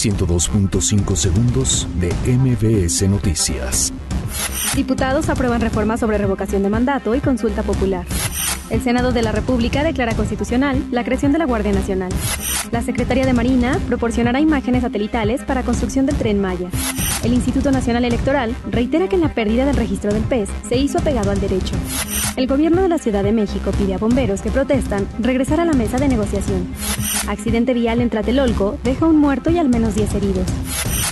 102.5 segundos de MBS Noticias. Diputados aprueban reforma sobre revocación de mandato y consulta popular. El Senado de la República declara constitucional la creación de la Guardia Nacional. La Secretaría de Marina proporcionará imágenes satelitales para construcción del tren Maya. El Instituto Nacional Electoral reitera que la pérdida del registro del PES se hizo apegado al derecho. El gobierno de la Ciudad de México pide a bomberos que protestan regresar a la mesa de negociación. Accidente vial en Tlatelolco deja un muerto y al menos 10 heridos.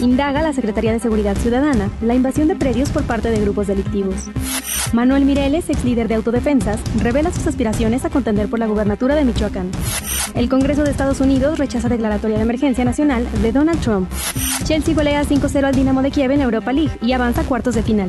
Indaga la Secretaría de Seguridad Ciudadana la invasión de predios por parte de grupos delictivos. Manuel Mireles, ex líder de autodefensas, revela sus aspiraciones a contender por la gubernatura de Michoacán. El Congreso de Estados Unidos rechaza declaratoria de emergencia nacional de Donald Trump. Chelsea golea 5-0 al Dinamo de Kiev en Europa League y avanza a cuartos de final.